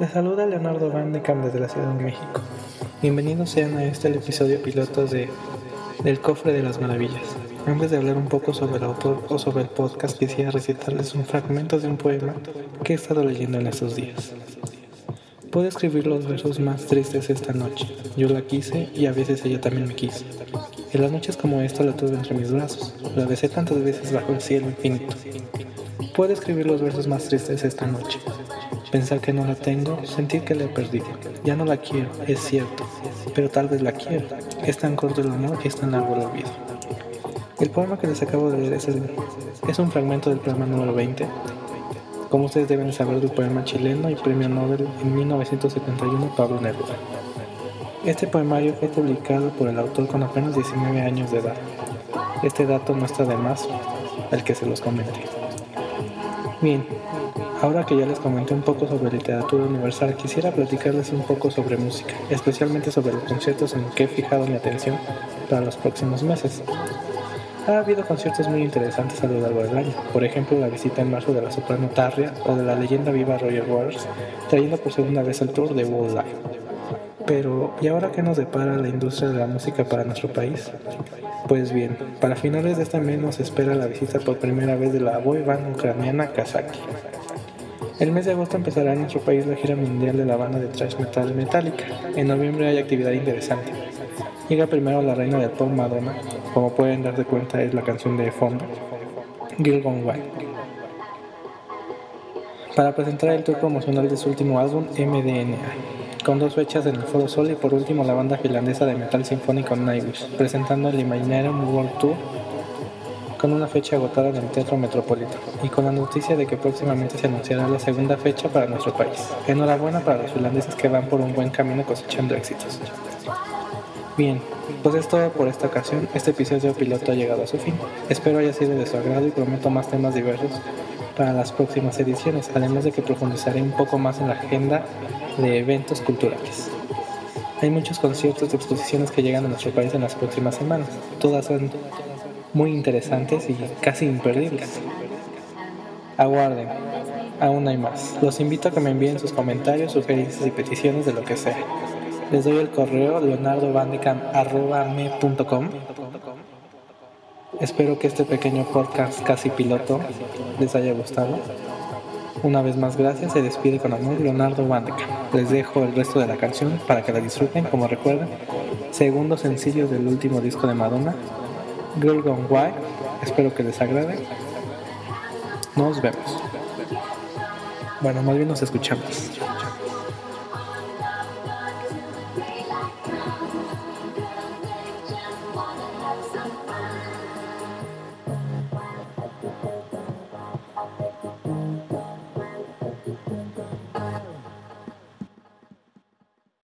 Les saluda Leonardo Van de Cam desde la Ciudad de México. Bienvenidos sean a este el episodio piloto de Del Cofre de las Maravillas. Antes de hablar un poco sobre el autor o sobre el podcast, quisiera recitarles un fragmento de un poema que he estado leyendo en estos días. Puedo escribir los versos más tristes esta noche. Yo la quise y a veces ella también me quiso. En las noches como esta la tuve entre mis brazos. La besé tantas veces bajo el cielo infinito. Puedo escribir los versos más tristes esta noche. Pensar que no la tengo, sentir que la perdido. Ya no la quiero, es cierto, pero tal vez la quiero. Es tan corto el amor y es tan largo el olvido. El poema que les acabo de leer es, es un fragmento del poema número 20. Como ustedes deben saber del poema chileno y premio Nobel en 1971 Pablo Neruda. Este poemario fue publicado por el autor con apenas 19 años de edad. Este dato no está de más, el que se los comente. Bien, ahora que ya les comenté un poco sobre literatura universal, quisiera platicarles un poco sobre música, especialmente sobre los conciertos en que he fijado mi atención para los próximos meses. Ha habido conciertos muy interesantes a lo largo del año, por ejemplo la visita en marzo de la soprano Tarria o de la leyenda viva Roger Waters, trayendo por segunda vez el tour de World Live. Pero, ¿y ahora qué nos depara la industria de la música para nuestro país? Pues bien, para finales de este mes nos espera la visita por primera vez de la boy band ucraniana Kazaki. El mes de agosto empezará en nuestro país la gira mundial de la banda de thrash metal Metallica. En noviembre hay actividad interesante. Llega primero la reina del pop Madonna, como pueden darse cuenta es la canción de fondo, Girl Gone Wild. Para presentar el tour promocional de su último álbum, MDNA con dos fechas en el Foro Sol y por último la banda finlandesa de metal sinfónico Nightwish, presentando el Imaginarium World Tour con una fecha agotada en el Teatro Metropolitano y con la noticia de que próximamente se anunciará la segunda fecha para nuestro país. Enhorabuena para los finlandeses que van por un buen camino cosechando éxitos. Bien, pues es todo por esta ocasión. Este episodio piloto ha llegado a su fin. Espero haya sido de su agrado y prometo más temas diversos para las próximas ediciones, además de que profundizaré un poco más en la agenda de eventos culturales. Hay muchos conciertos y exposiciones que llegan a nuestro país en las próximas semanas. Todas son muy interesantes y casi imperdibles. Aguarden, aún hay más. Los invito a que me envíen sus comentarios, sugerencias y peticiones de lo que sea. Les doy el correo leonardovandecam.com Espero que este pequeño podcast casi piloto les haya gustado. Una vez más, gracias. Se despide con amor Leonardo Vandekamp. Les dejo el resto de la canción para que la disfruten. Como recuerden, segundo sencillo del último disco de Madonna, Girl Gone Wild. Espero que les agrade. Nos vemos. Bueno, más bien nos escuchamos.